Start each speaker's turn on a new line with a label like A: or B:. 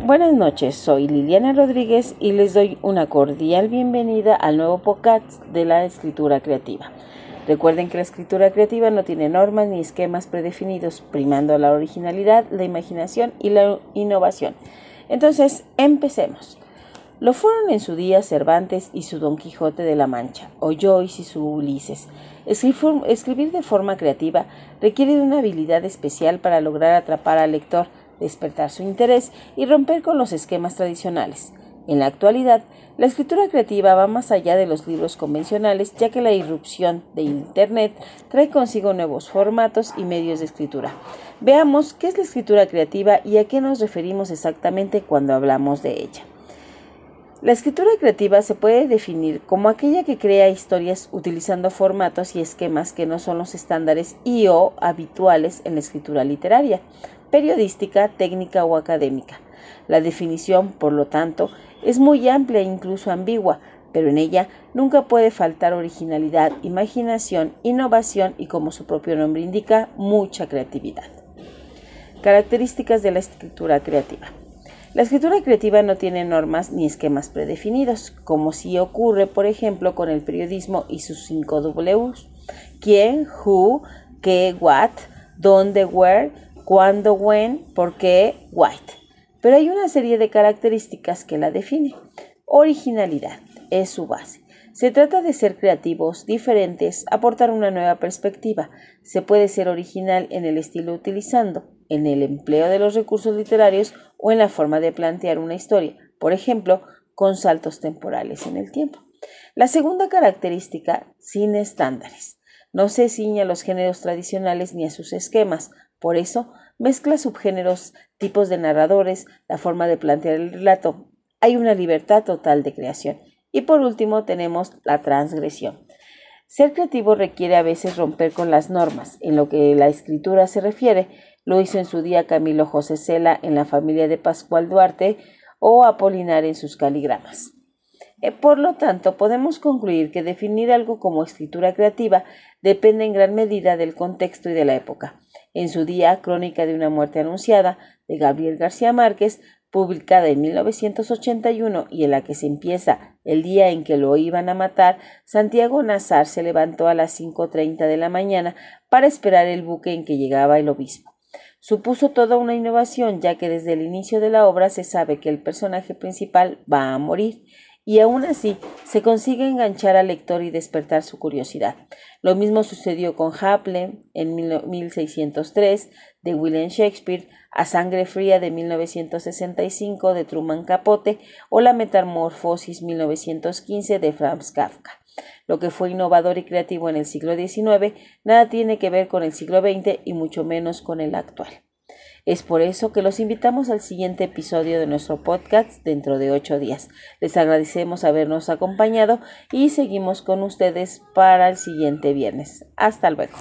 A: Buenas noches, soy Liliana Rodríguez y les doy una cordial bienvenida al nuevo podcast de la escritura creativa. Recuerden que la escritura creativa no tiene normas ni esquemas predefinidos, primando la originalidad, la imaginación y la innovación. Entonces, empecemos. Lo fueron en su día Cervantes y su Don Quijote de la Mancha, o Joyce y su Ulises. Escribir de forma creativa requiere de una habilidad especial para lograr atrapar al lector, despertar su interés y romper con los esquemas tradicionales. En la actualidad, la escritura creativa va más allá de los libros convencionales, ya que la irrupción de Internet trae consigo nuevos formatos y medios de escritura. Veamos qué es la escritura creativa y a qué nos referimos exactamente cuando hablamos de ella. La escritura creativa se puede definir como aquella que crea historias utilizando formatos y esquemas que no son los estándares y o habituales en la escritura literaria, periodística, técnica o académica. La definición, por lo tanto, es muy amplia e incluso ambigua, pero en ella nunca puede faltar originalidad, imaginación, innovación y, como su propio nombre indica, mucha creatividad. Características de la escritura creativa. La escritura creativa no tiene normas ni esquemas predefinidos, como si ocurre, por ejemplo, con el periodismo y sus cinco Ws. ¿Quién? ¿Who? ¿Qué? ¿What? ¿Dónde? ¿Where? ¿Cuándo? ¿When? ¿Por qué? ¿White? Pero hay una serie de características que la definen. Originalidad es su base. Se trata de ser creativos, diferentes, aportar una nueva perspectiva. Se puede ser original en el estilo utilizando, en el empleo de los recursos literarios o en la forma de plantear una historia, por ejemplo, con saltos temporales en el tiempo. La segunda característica, sin estándares. No se ciña a los géneros tradicionales ni a sus esquemas, por eso mezcla subgéneros, tipos de narradores, la forma de plantear el relato. Hay una libertad total de creación y por último tenemos la transgresión. Ser creativo requiere a veces romper con las normas. En lo que la escritura se refiere, lo hizo en su día Camilo José Cela en la familia de Pascual Duarte o Apolinar en sus caligramas. Eh, por lo tanto, podemos concluir que definir algo como escritura creativa depende en gran medida del contexto y de la época. En su día, Crónica de una muerte anunciada, de Gabriel García Márquez, publicada en 1981 y en la que se empieza el día en que lo iban a matar, Santiago Nazar se levantó a las 5.30 de la mañana para esperar el buque en que llegaba el obispo. Supuso toda una innovación, ya que desde el inicio de la obra se sabe que el personaje principal va a morir y aún así se consigue enganchar al lector y despertar su curiosidad. Lo mismo sucedió con Hamlet en 1603 de William Shakespeare, A Sangre Fría de 1965 de Truman Capote o La Metamorfosis 1915 de Franz Kafka. Lo que fue innovador y creativo en el siglo XIX nada tiene que ver con el siglo XX y mucho menos con el actual. Es por eso que los invitamos al siguiente episodio de nuestro podcast dentro de ocho días. Les agradecemos habernos acompañado y seguimos con ustedes para el siguiente viernes. Hasta luego.